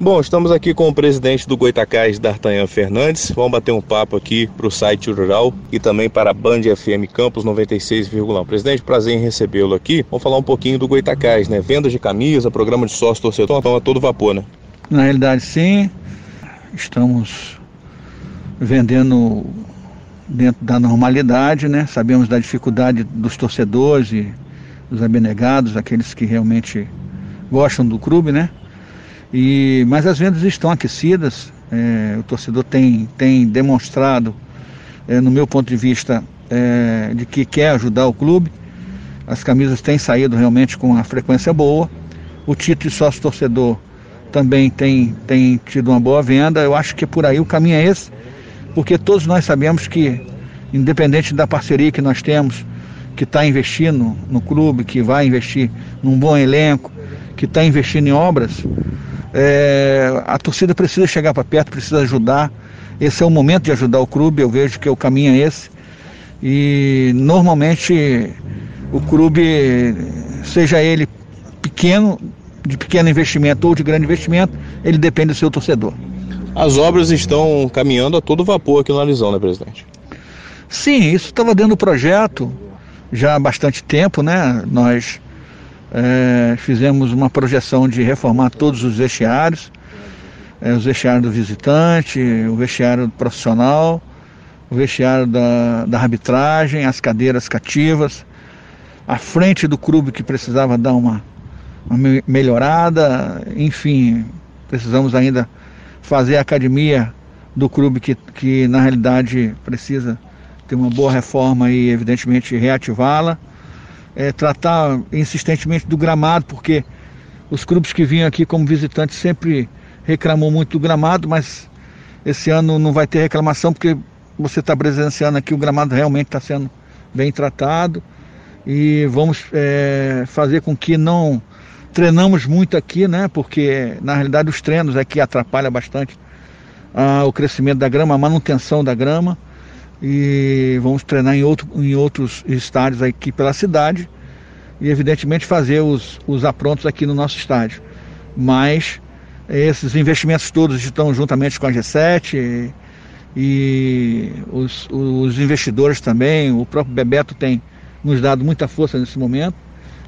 Bom, estamos aqui com o presidente do Goitacás, D'Artagnan Fernandes. Vamos bater um papo aqui para o site rural e também para a Band FM Campus 96,1. Presidente, prazer em recebê-lo aqui. Vamos falar um pouquinho do Goitacás, né? Vendas de camisa, programa de sócio torcedor, então a todo vapor, né? Na realidade, sim. Estamos vendendo dentro da normalidade, né? Sabemos da dificuldade dos torcedores e dos abnegados, aqueles que realmente gostam do clube, né? E, mas as vendas estão aquecidas, é, o torcedor tem, tem demonstrado, é, no meu ponto de vista, é, de que quer ajudar o clube. As camisas têm saído realmente com uma frequência boa. O título de sócio torcedor também tem, tem tido uma boa venda. Eu acho que por aí o caminho é esse, porque todos nós sabemos que, independente da parceria que nós temos, que está investindo no clube, que vai investir num bom elenco, que está investindo em obras, é, a torcida precisa chegar para perto, precisa ajudar. Esse é o momento de ajudar o clube, eu vejo que o caminho é esse. E normalmente o clube, seja ele pequeno, de pequeno investimento ou de grande investimento, ele depende do seu torcedor. As obras estão caminhando a todo vapor aqui no Alizão, né, presidente? Sim, isso estava dentro do projeto já há bastante tempo, né? Nós é, fizemos uma projeção de reformar todos os vestiários, é, os vestiários do visitante, o vestiário do profissional, o vestiário da, da arbitragem, as cadeiras cativas, a frente do clube que precisava dar uma, uma melhorada, enfim, precisamos ainda fazer a academia do clube que, que na realidade precisa ter uma boa reforma e evidentemente reativá-la é, tratar insistentemente do gramado, porque os clubes que vinham aqui como visitantes sempre reclamou muito do gramado, mas esse ano não vai ter reclamação porque você está presenciando aqui o gramado realmente está sendo bem tratado e vamos é, fazer com que não treinamos muito aqui, né? Porque na realidade os treinos aqui atrapalham bastante ah, o crescimento da grama, a manutenção da grama e vamos treinar em, outro, em outros estádios aqui pela cidade e evidentemente fazer os, os aprontos aqui no nosso estádio. Mas esses investimentos todos estão juntamente com a G7 e, e os, os investidores também, o próprio Bebeto tem nos dado muita força nesse momento.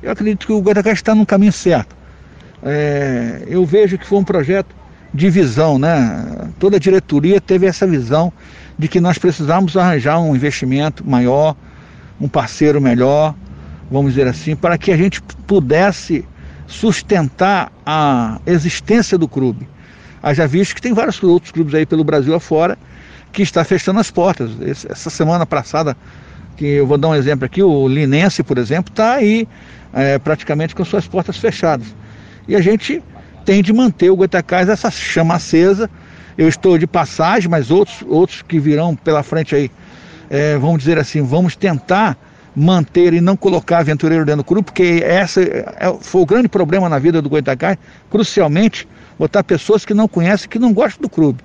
Eu acredito que o Goitacás está no caminho certo. É, eu vejo que foi um projeto de visão, né? Toda a diretoria teve essa visão de que nós precisávamos arranjar um investimento maior, um parceiro melhor, vamos dizer assim, para que a gente pudesse sustentar a existência do clube. Haja visto que tem vários outros clubes aí pelo Brasil afora que está fechando as portas. Essa semana passada, que eu vou dar um exemplo aqui, o Linense, por exemplo, está aí é, praticamente com suas portas fechadas. E a gente tem de manter o Goitacás essa chama acesa eu estou de passagem, mas outros, outros que virão pela frente aí, é, vamos dizer assim, vamos tentar manter e não colocar aventureiro dentro do clube, porque essa é, foi o grande problema na vida do Goitacás, crucialmente, botar pessoas que não conhecem, que não gostam do clube.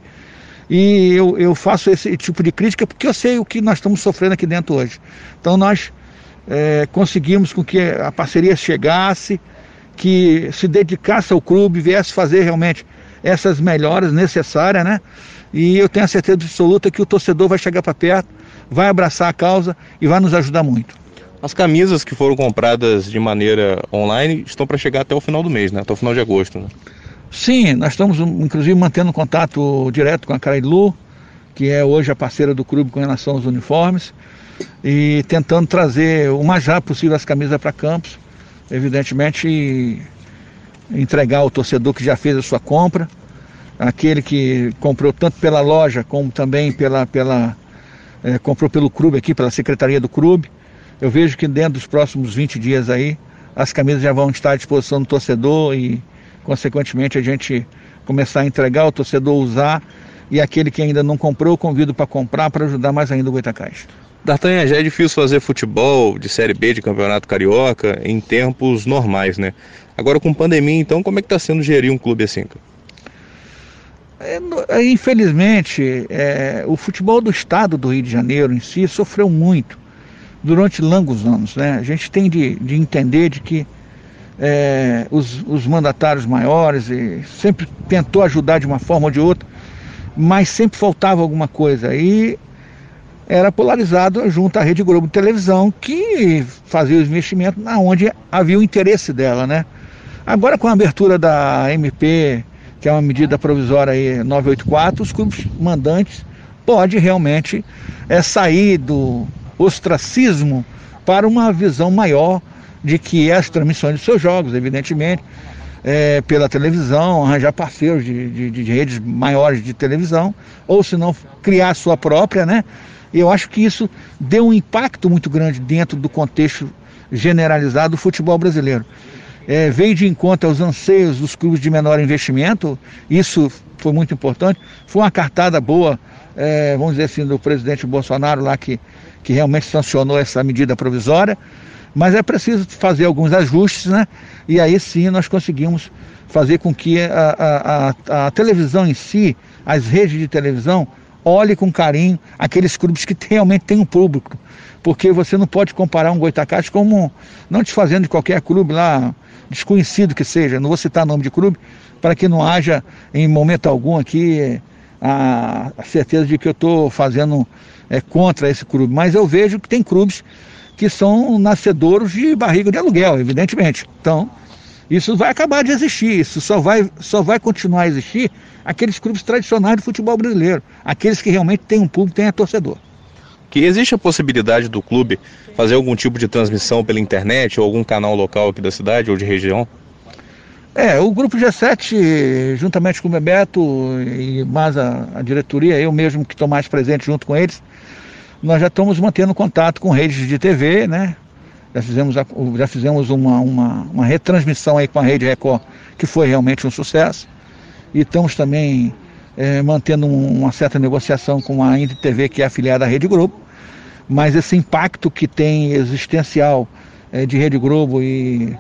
E eu, eu faço esse tipo de crítica porque eu sei o que nós estamos sofrendo aqui dentro hoje. Então nós é, conseguimos com que a parceria chegasse, que se dedicasse ao clube, viesse fazer realmente essas melhoras necessárias, né? E eu tenho a certeza absoluta que o torcedor vai chegar para perto, vai abraçar a causa e vai nos ajudar muito. As camisas que foram compradas de maneira online estão para chegar até o final do mês, né? Até o final de agosto, né? Sim, nós estamos inclusive mantendo contato direto com a Carailu, que é hoje a parceira do clube com relação aos uniformes, e tentando trazer o mais rápido possível as camisas para Campos, evidentemente entregar ao torcedor que já fez a sua compra, aquele que comprou tanto pela loja como também pela, pela é, comprou pelo clube aqui, pela secretaria do clube. Eu vejo que dentro dos próximos 20 dias aí, as camisas já vão estar à disposição do torcedor e, consequentemente, a gente começar a entregar ao torcedor usar e aquele que ainda não comprou, convido para comprar para ajudar mais ainda o Goitacás. D'Artagnan, já é difícil fazer futebol de Série B de Campeonato Carioca em tempos normais, né? Agora com pandemia, então, como é que está sendo gerir um clube assim? É, é, infelizmente, é, o futebol do estado do Rio de Janeiro em si sofreu muito durante longos anos. Né? A gente tem de, de entender de que é, os, os mandatários maiores e sempre tentou ajudar de uma forma ou de outra, mas sempre faltava alguma coisa. E era polarizado junto à Rede Globo televisão, que fazia os investimentos na onde havia o interesse dela, né? Agora com a abertura da MP, que é uma medida provisória aí 984, os clubes mandantes podem realmente é, sair do ostracismo para uma visão maior de que é as transmissões de seus jogos, evidentemente, é, pela televisão, arranjar parceiros de, de, de, redes maiores de televisão, ou se não, criar a sua própria, né? Eu acho que isso deu um impacto muito grande dentro do contexto generalizado do futebol brasileiro. É, veio de encontro aos anseios dos clubes de menor investimento, isso foi muito importante. Foi uma cartada boa, é, vamos dizer assim, do presidente Bolsonaro lá que, que realmente sancionou essa medida provisória mas é preciso fazer alguns ajustes, né? E aí sim nós conseguimos fazer com que a, a, a, a televisão em si, as redes de televisão, olhe com carinho aqueles clubes que realmente têm um público. Porque você não pode comparar um Goitacás como, não desfazendo de qualquer clube lá, desconhecido que seja, não vou citar nome de clube, para que não haja em momento algum aqui a, a certeza de que eu estou fazendo é, contra esse clube. Mas eu vejo que tem clubes que são nascedouros de barriga de aluguel, evidentemente. Então, isso vai acabar de existir, isso só vai, só vai continuar a existir aqueles clubes tradicionais do futebol brasileiro, aqueles que realmente têm um público, têm a torcedor. Que existe a possibilidade do clube fazer algum tipo de transmissão pela internet ou algum canal local aqui da cidade ou de região? É, o grupo G7, juntamente com o Bebeto e mais a, a diretoria, eu mesmo que estou mais presente junto com eles, nós já estamos mantendo contato com redes de TV, né? Já fizemos, já fizemos uma, uma, uma retransmissão aí com a Rede Record, que foi realmente um sucesso. E estamos também é, mantendo uma certa negociação com a Indy TV, que é afiliada à Rede Globo. Mas esse impacto que tem existencial é, de Rede Globo e,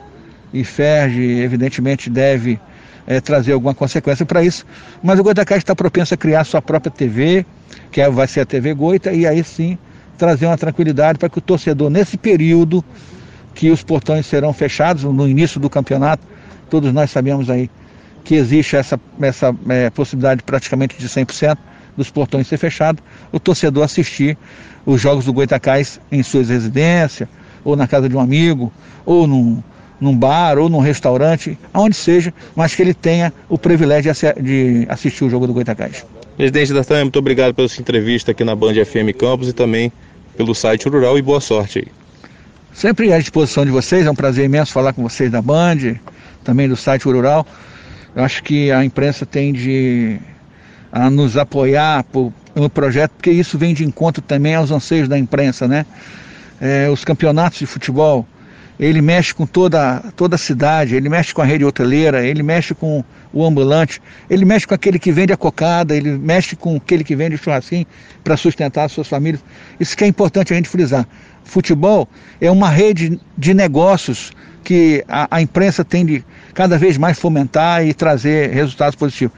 e Ferge, evidentemente, deve é, trazer alguma consequência para isso. Mas o Goitacás está propenso a criar sua própria TV, que é, vai ser a TV Goita, e aí sim trazer uma tranquilidade para que o torcedor, nesse período que os portões serão fechados, no início do campeonato, todos nós sabemos aí que existe essa, essa é, possibilidade praticamente de 100% dos portões ser fechados, o torcedor assistir os jogos do Goitacás em suas residências, ou na casa de um amigo, ou num, num bar ou num restaurante, aonde seja, mas que ele tenha o privilégio de assistir o jogo do Goitacás. Presidente da TAM, muito obrigado pela sua entrevista aqui na Band FM Campos e também pelo site Rural e boa sorte aí. Sempre à disposição de vocês, é um prazer imenso falar com vocês da Band, também do site Rural. Eu acho que a imprensa tem de a nos apoiar por, no projeto, porque isso vem de encontro também aos anseios da imprensa, né? É, os campeonatos de futebol ele mexe com toda, toda a cidade, ele mexe com a rede hoteleira, ele mexe com o ambulante, ele mexe com aquele que vende a cocada, ele mexe com aquele que vende o churrasquinho para sustentar as suas famílias. Isso que é importante a gente frisar. Futebol é uma rede de negócios que a, a imprensa tem de cada vez mais fomentar e trazer resultados positivos.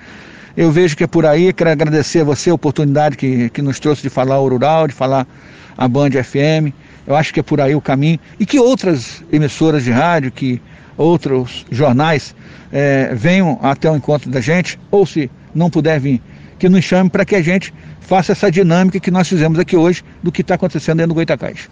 Eu vejo que é por aí, quero agradecer a você a oportunidade que, que nos trouxe de falar o Rural, de falar a Band FM. Eu acho que é por aí o caminho. E que outras emissoras de rádio, que outros jornais é, venham até o encontro da gente, ou se não puder vir, que nos chame para que a gente faça essa dinâmica que nós fizemos aqui hoje do que está acontecendo dentro do Goitacás.